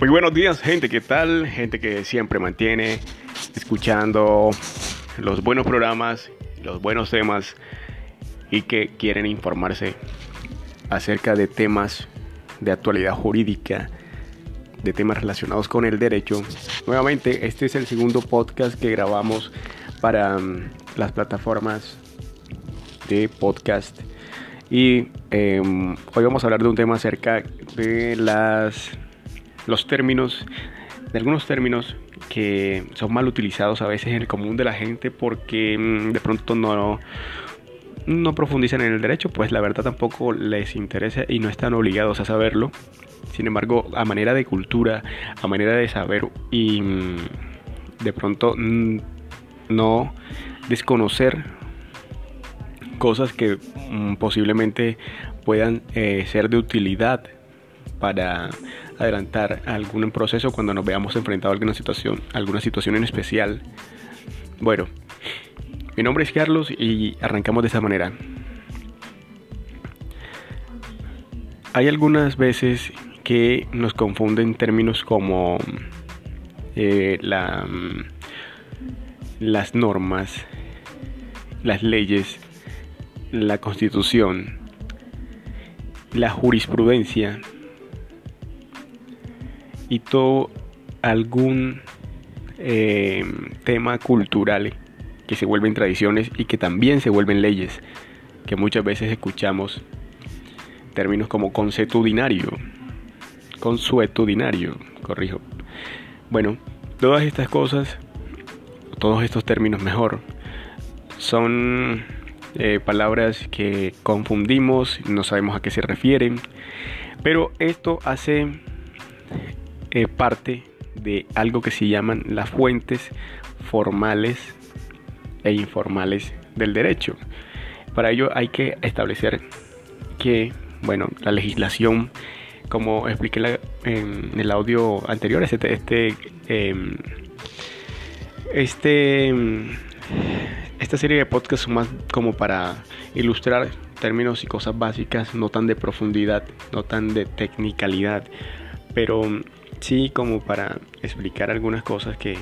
Muy buenos días, gente, ¿qué tal? Gente que siempre mantiene escuchando los buenos programas, los buenos temas y que quieren informarse acerca de temas de actualidad jurídica, de temas relacionados con el derecho. Nuevamente, este es el segundo podcast que grabamos para mm, las plataformas de podcast. Y em, hoy vamos a hablar de un tema acerca de las los términos, de algunos términos que son mal utilizados a veces en el común de la gente porque mm, de pronto no, no profundizan en el derecho, pues la verdad tampoco les interesa y no están obligados a saberlo. Sin embargo, a manera de cultura, a manera de saber y mm, de pronto mm, no desconocer cosas que posiblemente puedan eh, ser de utilidad para adelantar algún proceso cuando nos veamos enfrentados a alguna situación, alguna situación en especial. Bueno, mi nombre es Carlos y arrancamos de esa manera. Hay algunas veces que nos confunden términos como eh, la, las normas, las leyes, la constitución, la jurisprudencia, y todo algún eh, tema cultural que se vuelven tradiciones y que también se vuelven leyes, que muchas veces escuchamos términos como consuetudinario, consuetudinario, corrijo. Bueno, todas estas cosas, todos estos términos mejor, son eh, palabras que confundimos, no sabemos a qué se refieren, pero esto hace eh, parte de algo que se llaman las fuentes formales e informales del derecho. Para ello hay que establecer que, bueno, la legislación, como expliqué en el audio anterior, este, este, em, este, esta serie de podcasts son más como para ilustrar términos y cosas básicas, no tan de profundidad, no tan de technicalidad, pero sí como para explicar algunas cosas que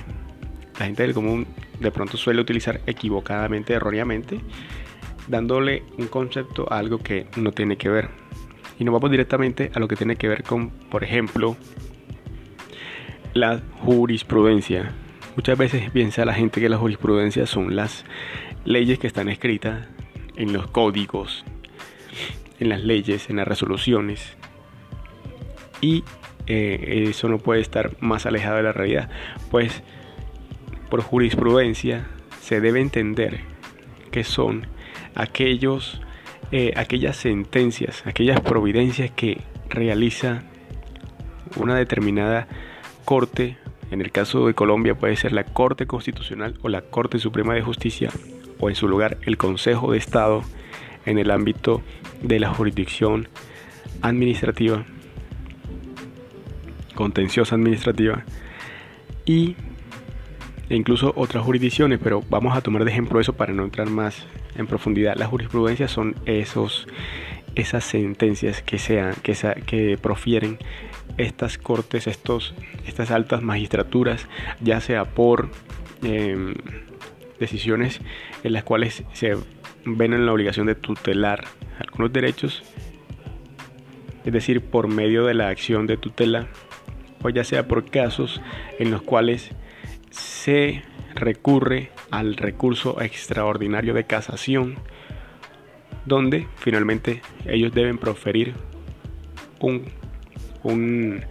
la gente del común de pronto suele utilizar equivocadamente, erróneamente, dándole un concepto a algo que no tiene que ver. Y nos vamos directamente a lo que tiene que ver con, por ejemplo, la jurisprudencia. Muchas veces piensa la gente que la jurisprudencia son las leyes que están escritas en los códigos, en las leyes, en las resoluciones. Y eh, eso no puede estar más alejado de la realidad. Pues por jurisprudencia se debe entender que son aquellos, eh, aquellas sentencias, aquellas providencias que realiza una determinada corte, en el caso de Colombia puede ser la Corte Constitucional o la Corte Suprema de Justicia, o en su lugar el Consejo de Estado en el ámbito de la jurisdicción administrativa contenciosa administrativa y e incluso otras jurisdicciones, pero vamos a tomar de ejemplo eso para no entrar más en profundidad. Las jurisprudencias son esos, esas sentencias que, sean, que, que profieren estas cortes, estos, estas altas magistraturas, ya sea por em, decisiones en las cuales se ven en la obligación de tutelar algunos derechos, es decir, por medio de la acción de tutela o ya sea por casos en los cuales se recurre al recurso extraordinario de casación, donde finalmente ellos deben proferir un, un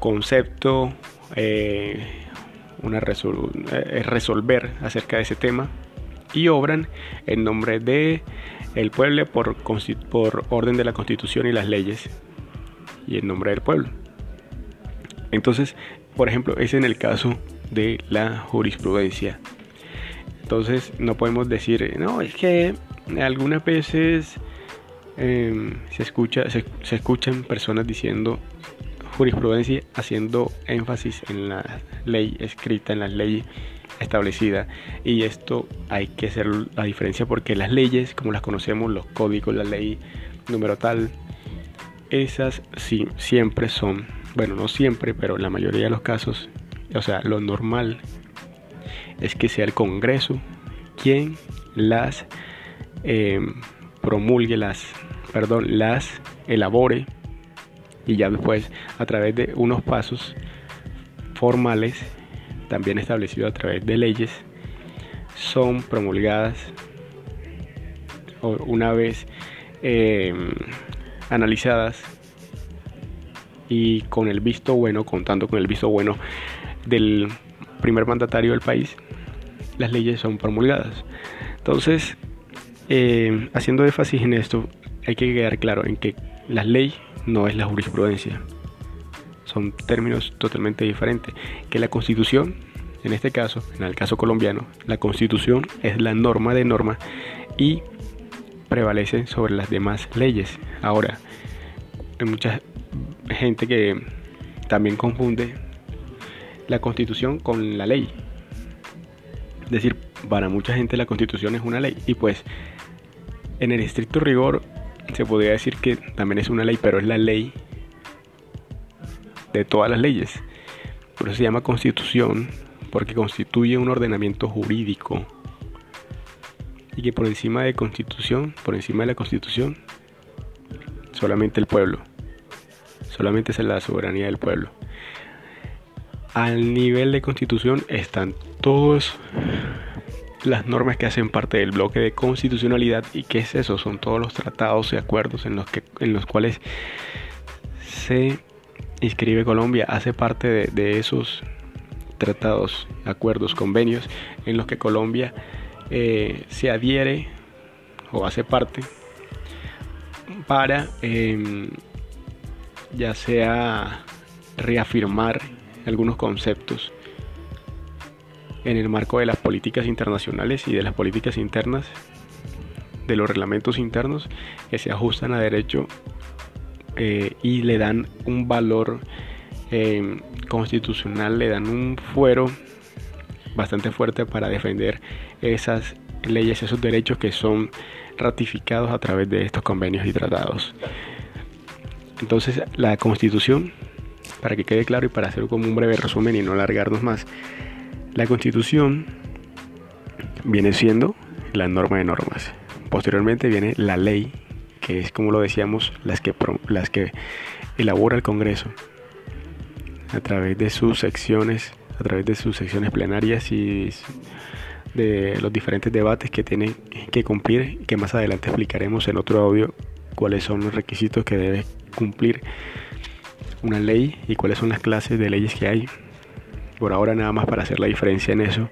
concepto, eh, una eh, resolver acerca de ese tema y obran en nombre de el pueblo por, por orden de la constitución y las leyes y en nombre del pueblo. Entonces, por ejemplo, es en el caso de la jurisprudencia. Entonces, no podemos decir, no, es que algunas veces em, se, escucha, se, escuchan personas diciendo jurisprudencia haciendo énfasis en la ley escrita, en la ley establecida. Y esto hay que hacer la diferencia porque las leyes, como las conocemos, los códigos, la ley número tal, esas sí, siempre son bueno, no siempre, pero en la mayoría de los casos, o sea, lo normal es que sea el Congreso quien las em, promulgue, las, perdón, las elabore y ya después a través de unos pasos formales, también establecidos a través de leyes, son promulgadas una vez em, analizadas y con el visto bueno, contando con el visto bueno del primer mandatario del país, las leyes son promulgadas. Entonces, em, haciendo énfasis en esto, hay que quedar claro en que la ley no es la jurisprudencia. Son términos totalmente diferentes. Que la constitución, en este caso, en el caso colombiano, la constitución es la norma de norma y prevalece sobre las demás leyes. Ahora, hay mucha gente que también confunde la constitución con la ley. Es decir, para mucha gente la constitución es una ley y pues en el estricto rigor se podría decir que también es una ley, pero es la ley de todas las leyes. Por eso se llama constitución, porque constituye un ordenamiento jurídico. Y que por encima de constitución, por encima de la constitución, solamente el pueblo. Solamente es la soberanía del pueblo. Al nivel de constitución están todos las normas que hacen parte del bloque de constitucionalidad y qué es eso son todos los tratados y acuerdos en los que en los cuales se inscribe Colombia hace parte de, esos tratados acuerdos convenios en los que Colombia eh, se adhiere o hace parte para em, ya sea reafirmar algunos conceptos en el marco de las políticas internacionales y de las políticas internas, de los reglamentos internos que se ajustan a derecho eh, y le dan un valor eh, constitucional, le dan un fuero bastante fuerte para defender esas leyes, esos derechos que son ratificados a través de estos convenios y tratados. Entonces la constitución, para que quede claro y para hacer como un breve resumen y no alargarnos más, la constitución viene siendo la norma de normas. Posteriormente viene la ley, que es como lo decíamos, las que, las que elabora el Congreso a través de sus secciones, a través de sus secciones plenarias y de los diferentes debates que tiene que cumplir, que más adelante explicaremos en otro audio cuáles son los requisitos que debe cumplir una ley y cuáles son las clases de leyes que hay por ahora nada más para hacer la diferencia en eso.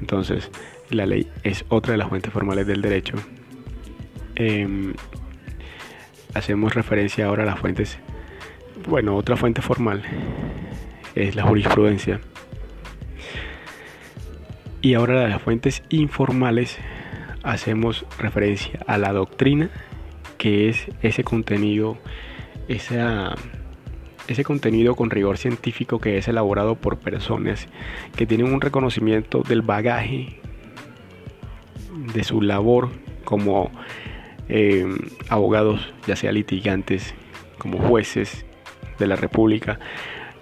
Entonces, la ley es otra de las fuentes formales del derecho. Em, hacemos referencia ahora a las fuentes, bueno, otra fuente formal es la jurisprudencia. Y ahora a las fuentes informales hacemos referencia a la doctrina, que es ese contenido, ese contenido con rigor científico que es elaborado por personas que tienen un reconocimiento del bagaje de su labor como eh, abogados, ya sea litigantes, como jueces de la República,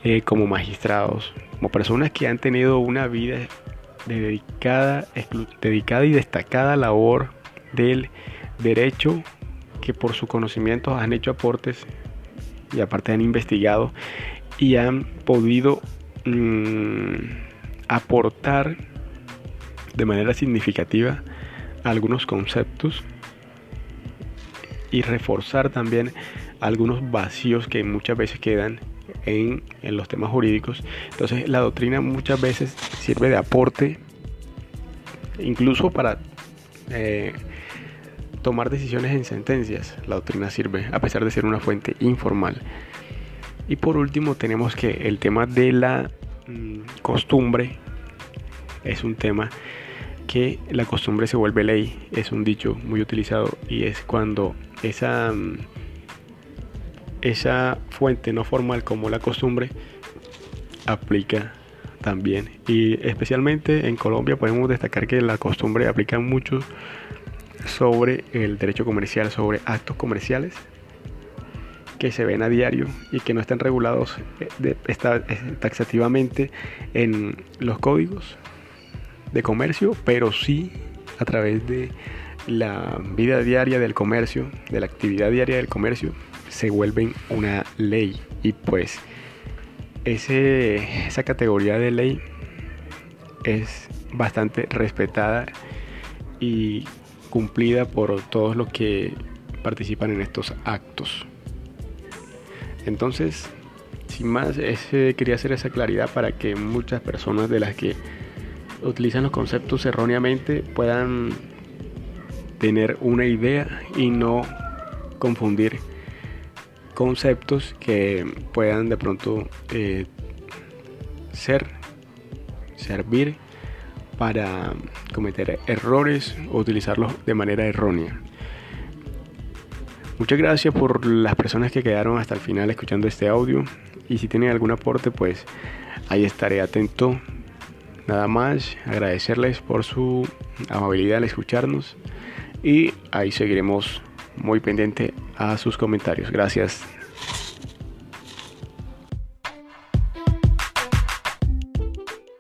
eh, como magistrados, como personas que han tenido una vida dedicada, dedicada y destacada labor del derecho que por sus conocimientos han hecho aportes y aparte han investigado y han podido mm, aportar de manera significativa algunos conceptos y reforzar también algunos vacíos que muchas veces quedan en, los temas jurídicos. Entonces la doctrina muchas veces sirve de aporte incluso para eh, tomar decisiones en sentencias. La doctrina sirve, a pesar de ser una fuente informal. Y por último tenemos que el tema de la mm, costumbre es un tema que la costumbre se vuelve ley. Es un dicho muy utilizado y es cuando esa, mm, esa fuente no formal como la costumbre aplica también. Y especialmente en Colombia podemos destacar que la costumbre aplica mucho sobre el derecho comercial, sobre actos comerciales que se ven a diario y que no están regulados eh, eh, taxativamente en los códigos de comercio, pero sí a través de la vida diaria del comercio, de la actividad diaria del comercio, se vuelven una ley. Y pues ese, esa categoría de ley es bastante respetada y cumplida por todos los que participan en estos actos. Entonces, sin más, quería hacer esa claridad para que muchas personas de las que utilizan los conceptos erróneamente puedan tener una idea y no confundir conceptos que puedan de pronto eh, ser, servir para cometer errores o utilizarlos de manera errónea. Muchas gracias por las personas que quedaron hasta el final escuchando este audio y si tienen algún aporte pues ahí estaré atento. Nada más agradecerles por su amabilidad al escucharnos y ahí seguiremos muy pendiente a sus comentarios. Gracias.